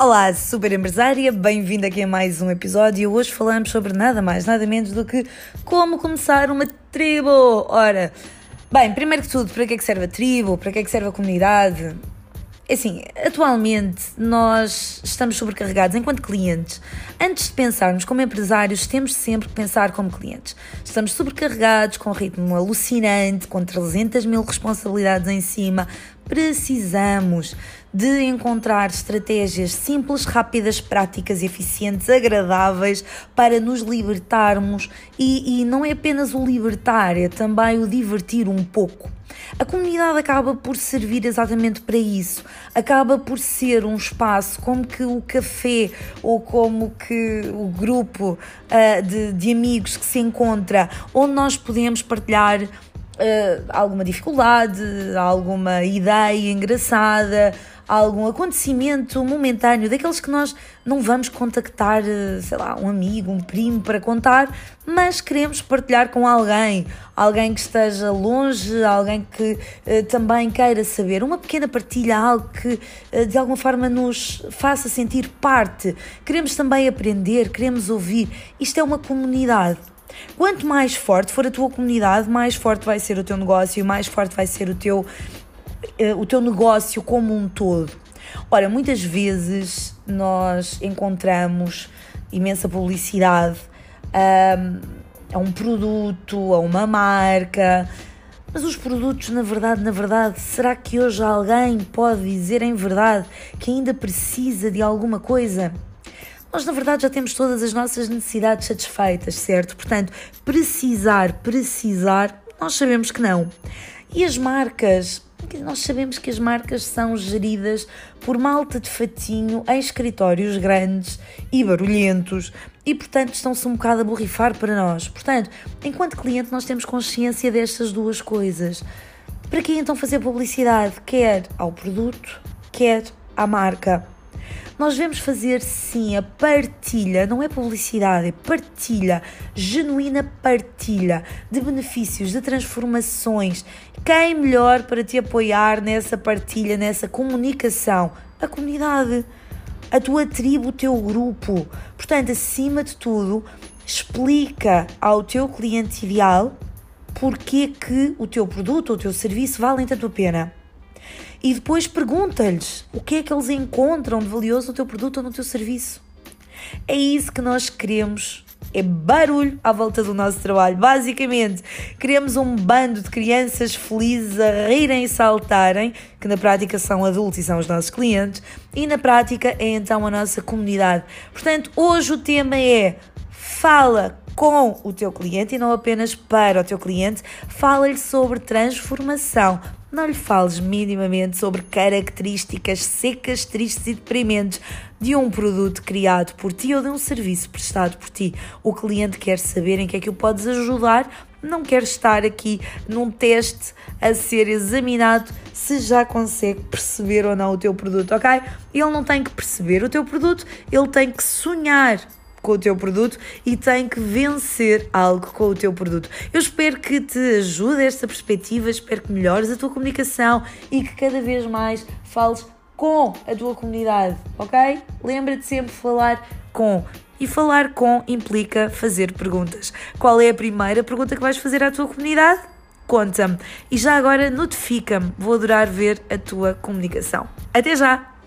Olá, super empresária, bem-vindo aqui a mais um episódio. Hoje falamos sobre nada mais, nada menos do que como começar uma tribo. Ora, bem, primeiro que tudo, para que é que serve a tribo? Para que é que serve a comunidade? É assim, atualmente nós estamos sobrecarregados enquanto clientes. Antes de pensarmos como empresários, temos sempre que pensar como clientes. Estamos sobrecarregados, com um ritmo alucinante, com 300 mil responsabilidades em cima. Precisamos de encontrar estratégias simples, rápidas, práticas, eficientes, agradáveis para nos libertarmos e, e não é apenas o libertar, é também o divertir um pouco. A comunidade acaba por servir exatamente para isso. Acaba por ser um espaço como que o café ou como que o grupo uh, de, de amigos que se encontra, onde nós podemos partilhar uh, alguma dificuldade, alguma ideia engraçada, algum acontecimento momentâneo, daqueles que nós não vamos contactar, eh, sei lá, um amigo, um primo para contar, mas queremos partilhar com alguém, alguém que esteja longe, alguém que uh, também queira saber. Uma pequena partilha, algo que uh, de alguma forma nos faça sentir parte. Queremos também aprender, queremos ouvir. Isto é uma comunidade. Quanto mais forte for a tua comunidade, mais forte vai ser o teu negócio, mais forte vai ser o teu eh, o teu negócio como um todo. Ora, muitas vezes nós encontramos imensa publicidade a um produto, a uma marca, mas os produtos, na verdade, na verdade, será que hoje alguém pode dizer em verdade que ainda precisa de alguma coisa? Nós, na verdade, já temos todas as nossas necessidades satisfeitas, certo? Portanto, precisar, precisar, nós sabemos que não. E as marcas, nós sabemos que as marcas são geridas por malta de fatinho em escritórios grandes e barulhentos e, portanto, estão-se um bocado a borrifar para nós. Portanto, enquanto cliente, nós temos consciência destas duas coisas. Para que então fazer publicidade? Quer ao produto, quer à marca. Nós devemos fazer sim a partilha, não é publicidade, é partilha, genuína partilha de benefícios, de transformações. Quem melhor para te apoiar nessa partilha, nessa comunicação? A comunidade, a tua tribo, o teu grupo. Portanto, acima de tudo, explica ao teu cliente ideal porque que o teu produto ou o teu serviço valem tanto a pena e depois pergunta-lhes o que é que eles encontram de valioso no teu produto ou no teu serviço. É isso que nós queremos. É barulho à volta do nosso trabalho. Basicamente, queremos um bando de crianças felizes a rirem e saltarem, que na prática são adultos e são os nossos clientes, e na prática é então a nossa comunidade. Portanto, hoje o tema é fala com o teu cliente e não apenas para o teu cliente, fala-lhe sobre transformação. Não lhe fales minimamente sobre características secas, tristes e deprimentes de um produto criado por ti ou de um serviço prestado por ti. O cliente quer saber em que é que o podes ajudar, não quer estar aqui num teste a ser examinado se já consegue perceber ou não o teu produto, ok? Ele não tem que perceber o teu produto, ele tem que sonhar com o teu produto e tem que vencer algo com o teu produto. Eu espero que te ajude esta perspectiva, espero que melhores a tua comunicação e que cada vez mais fales com a tua comunidade, ok? Lembra-te sempre de falar com. E falar com implica fazer perguntas. Qual é a primeira pergunta que vais fazer à tua comunidade? Conta-me. E já agora notifica-me. Vou adorar ver a tua comunicação. Até já!